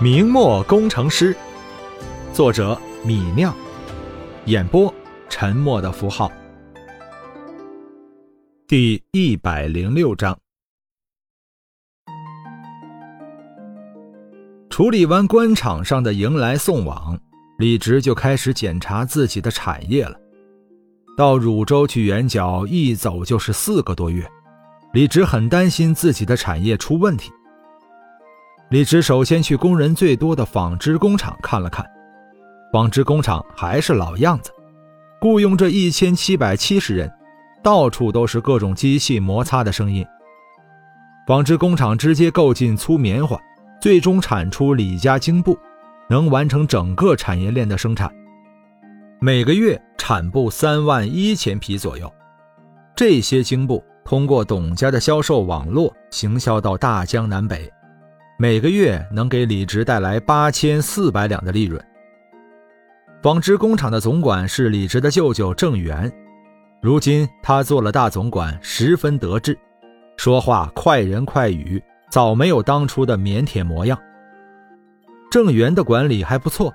明末工程师，作者米酿，演播沉默的符号。第一百零六章，处理完官场上的迎来送往，李直就开始检查自己的产业了。到汝州去圆角，一走就是四个多月，李直很担心自己的产业出问题。李直首先去工人最多的纺织工厂看了看，纺织工厂还是老样子，雇佣着一千七百七十人，到处都是各种机器摩擦的声音。纺织工厂直接购进粗棉花，最终产出李家精布，能完成整个产业链的生产，每个月产布三万一千匹左右。这些精布通过董家的销售网络行销到大江南北。每个月能给李直带来八千四百两的利润。纺织工厂的总管是李直的舅舅郑源，如今他做了大总管，十分得志，说话快人快语，早没有当初的腼腆模样。郑源的管理还不错，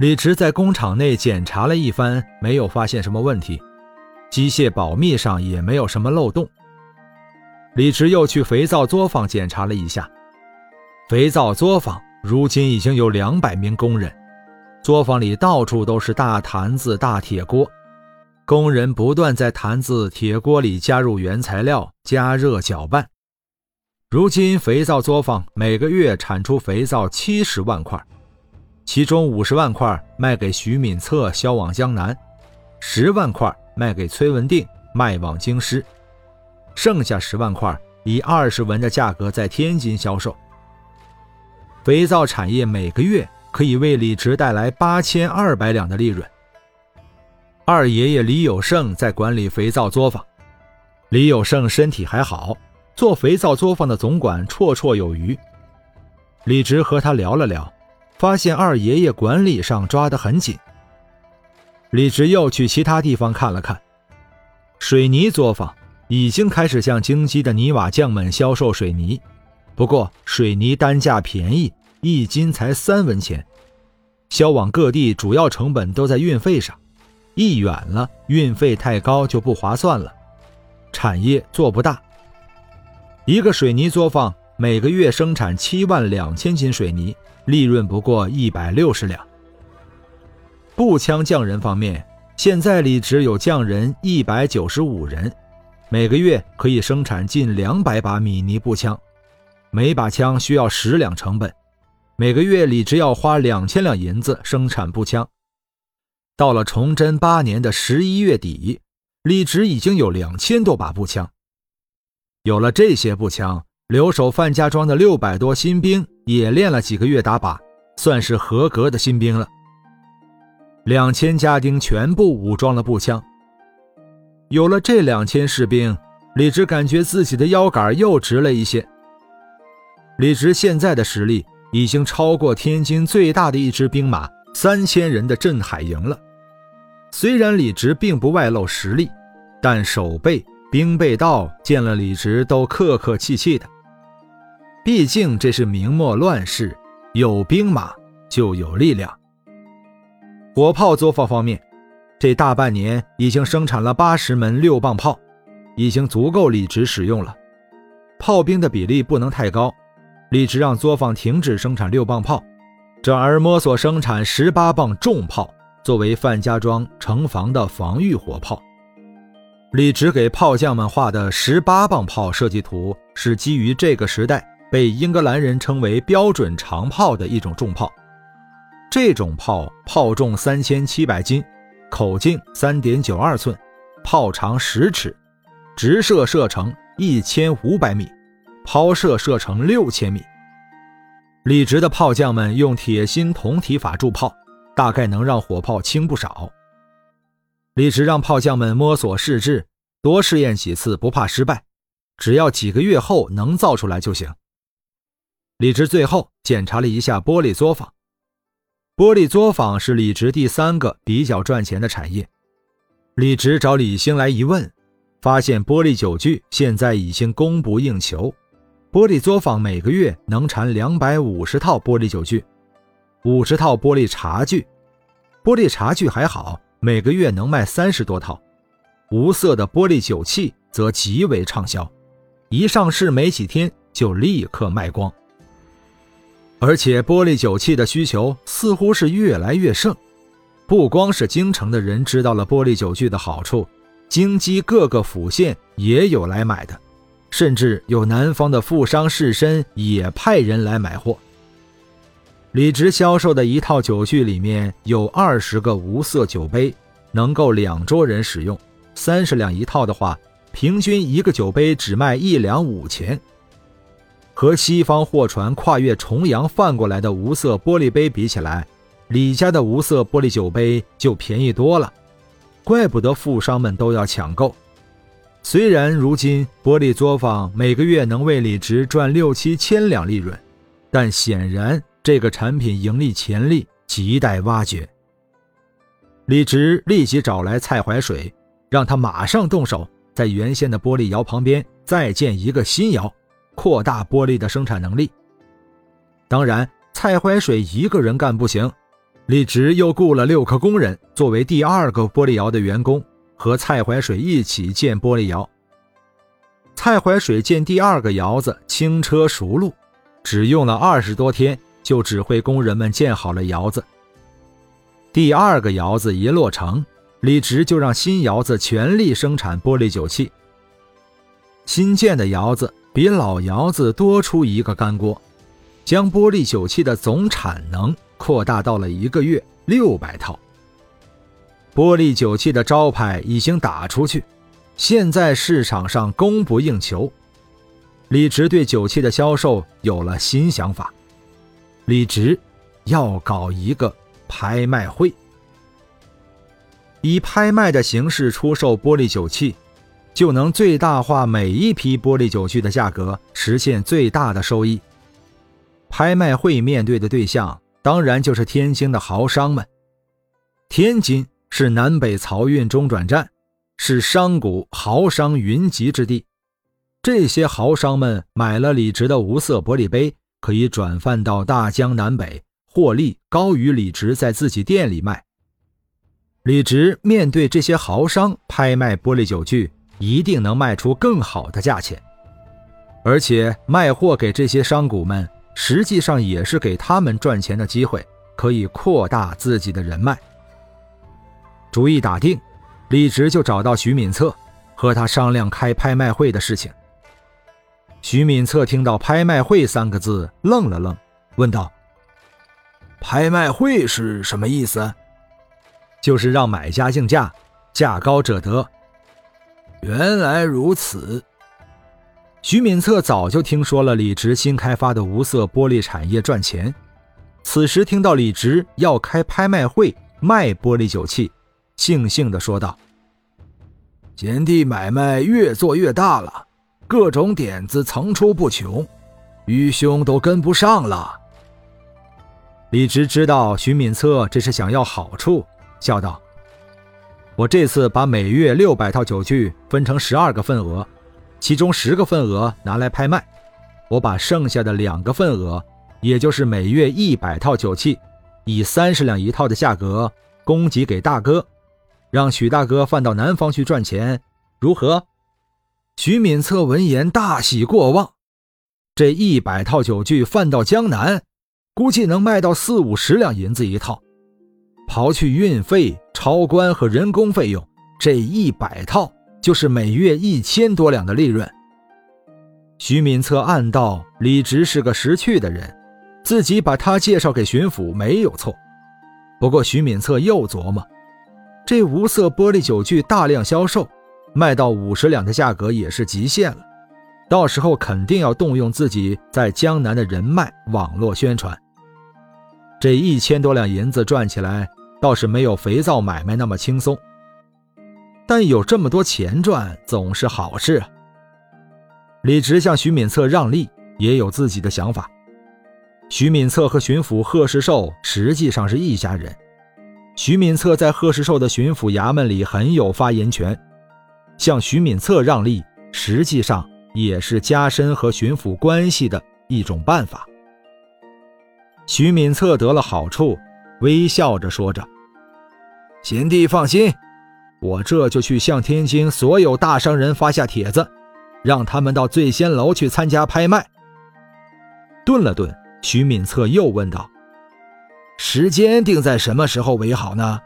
李直在工厂内检查了一番，没有发现什么问题，机械保密上也没有什么漏洞。李直又去肥皂作坊检查了一下。肥皂作坊如今已经有两百名工人，作坊里到处都是大坛子、大铁锅，工人不断在坛子、铁锅里加入原材料，加热搅拌。如今肥皂作坊每个月产出肥皂七十万块，其中五十万块卖给徐敏策销往江南，十万块卖给崔文定卖往京师，剩下十万块以二十文的价格在天津销售。肥皂产业每个月可以为李直带来八千二百两的利润。二爷爷李有胜在管理肥皂作坊，李有胜身体还好，做肥皂作坊的总管绰绰有余。李直和他聊了聊，发现二爷爷管理上抓得很紧。李直又去其他地方看了看，水泥作坊已经开始向京畿的泥瓦匠们销售水泥。不过水泥单价便宜，一斤才三文钱，销往各地主要成本都在运费上，一远了运费太高就不划算了，产业做不大。一个水泥作坊每个月生产七万两千斤水泥，利润不过一百六十两。步枪匠人方面，现在里只有匠人一百九十五人，每个月可以生产近两百把米尼步枪。每把枪需要十两成本，每个月李直要花两千两银子生产步枪。到了崇祯八年的十一月底，李直已经有两千多把步枪。有了这些步枪，留守范家庄的六百多新兵也练了几个月打靶，算是合格的新兵了。两千家丁全部武装了步枪。有了这两千士兵，李直感觉自己的腰杆又直了一些。李直现在的实力已经超过天津最大的一支兵马三千人的镇海营了。虽然李直并不外露实力，但守备兵备道见了李直都客客气气的。毕竟这是明末乱世，有兵马就有力量。火炮作坊方面，这大半年已经生产了八十门六磅炮，已经足够李直使用了。炮兵的比例不能太高。李直让作坊停止生产六磅炮，转而摸索生产十八磅重炮，作为范家庄城防的防御火炮。李直给炮匠们画的十八磅炮设计图，是基于这个时代被英格兰人称为标准长炮的一种重炮。这种炮炮重三千七百斤，口径三点九二寸，炮长十尺，直射射程一千五百米。抛射射程六千米，李直的炮将们用铁心铜体法铸炮，大概能让火炮轻不少。李直让炮将们摸索试制，多试验几次，不怕失败，只要几个月后能造出来就行。李直最后检查了一下玻璃作坊，玻璃作坊是李直第三个比较赚钱的产业。李直找李兴来一问，发现玻璃酒具现在已经供不应求。玻璃作坊每个月能产两百五十套玻璃酒具，五十套玻璃茶具。玻璃茶具还好，每个月能卖三十多套。无色的玻璃酒器则极为畅销，一上市没几天就立刻卖光。而且玻璃酒器的需求似乎是越来越盛，不光是京城的人知道了玻璃酒具的好处，京畿各个府县也有来买的。甚至有南方的富商士绅也派人来买货。李直销售的一套酒具里面有二十个无色酒杯，能够两桌人使用。三十两一套的话，平均一个酒杯只卖一两五钱。和西方货船跨越重洋贩过来的无色玻璃杯比起来，李家的无色玻璃酒杯就便宜多了，怪不得富商们都要抢购。虽然如今玻璃作坊每个月能为李直赚六七千两利润，但显然这个产品盈利潜力亟待挖掘。李直立即找来蔡怀水，让他马上动手，在原先的玻璃窑旁边再建一个新窑，扩大玻璃的生产能力。当然，蔡怀水一个人干不行，李直又雇了六个工人作为第二个玻璃窑的员工。和蔡怀水一起建玻璃窑。蔡怀水建第二个窑子轻车熟路，只用了二十多天就指挥工人们建好了窑子。第二个窑子一落成，李直就让新窑子全力生产玻璃酒器。新建的窑子比老窑子多出一个干锅，将玻璃酒器的总产能扩大到了一个月六百套。玻璃酒器的招牌已经打出去，现在市场上供不应求。李直对酒器的销售有了新想法，李直要搞一个拍卖会，以拍卖的形式出售玻璃酒器，就能最大化每一批玻璃酒具的价格，实现最大的收益。拍卖会面对的对象当然就是天津的豪商们，天津。是南北漕运中转站，是商贾豪商云集之地。这些豪商们买了李直的无色玻璃杯，可以转贩到大江南北，获利高于李直在自己店里卖。李直面对这些豪商拍卖玻璃酒具，一定能卖出更好的价钱。而且卖货给这些商贾们，实际上也是给他们赚钱的机会，可以扩大自己的人脉。主意打定，李直就找到徐敏策，和他商量开拍卖会的事情。徐敏策听到“拍卖会”三个字，愣了愣，问道：“拍卖会是什么意思？”“就是让买家竞价，价高者得。”“原来如此。”徐敏策早就听说了李直新开发的无色玻璃产业赚钱，此时听到李直要开拍卖会卖玻璃酒器。悻悻地说道：“贤弟买卖越做越大了，各种点子层出不穷，愚兄都跟不上了。”李直知道徐敏策这是想要好处，笑道：“我这次把每月六百套酒具分成十二个份额，其中十个份额拿来拍卖，我把剩下的两个份额，也就是每月一百套酒器，以三十两一套的价格供给给大哥。”让许大哥贩到南方去赚钱，如何？徐敏策闻言大喜过望。这一百套酒具贩到江南，估计能卖到四五十两银子一套。刨去运费、超关和人工费用，这一百套就是每月一千多两的利润。徐敏策暗道：李直是个识趣的人，自己把他介绍给巡抚没有错。不过徐敏策又琢磨。这无色玻璃酒具大量销售，卖到五十两的价格也是极限了。到时候肯定要动用自己在江南的人脉网络宣传。这一千多两银子赚起来，倒是没有肥皂买卖那么轻松。但有这么多钱赚，总是好事啊。李直向徐敏策让利，也有自己的想法。徐敏策和巡抚贺世寿实际上是一家人。徐敏策在贺世寿的巡抚衙门里很有发言权，向徐敏策让利，实际上也是加深和巡抚关系的一种办法。徐敏策得了好处，微笑着说着：“贤弟放心，我这就去向天津所有大商人发下帖子，让他们到醉仙楼去参加拍卖。”顿了顿，徐敏策又问道：“时间定在什么时候为好呢？”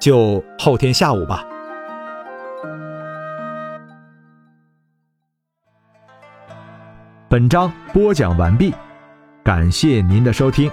就后天下午吧。本章播讲完毕，感谢您的收听。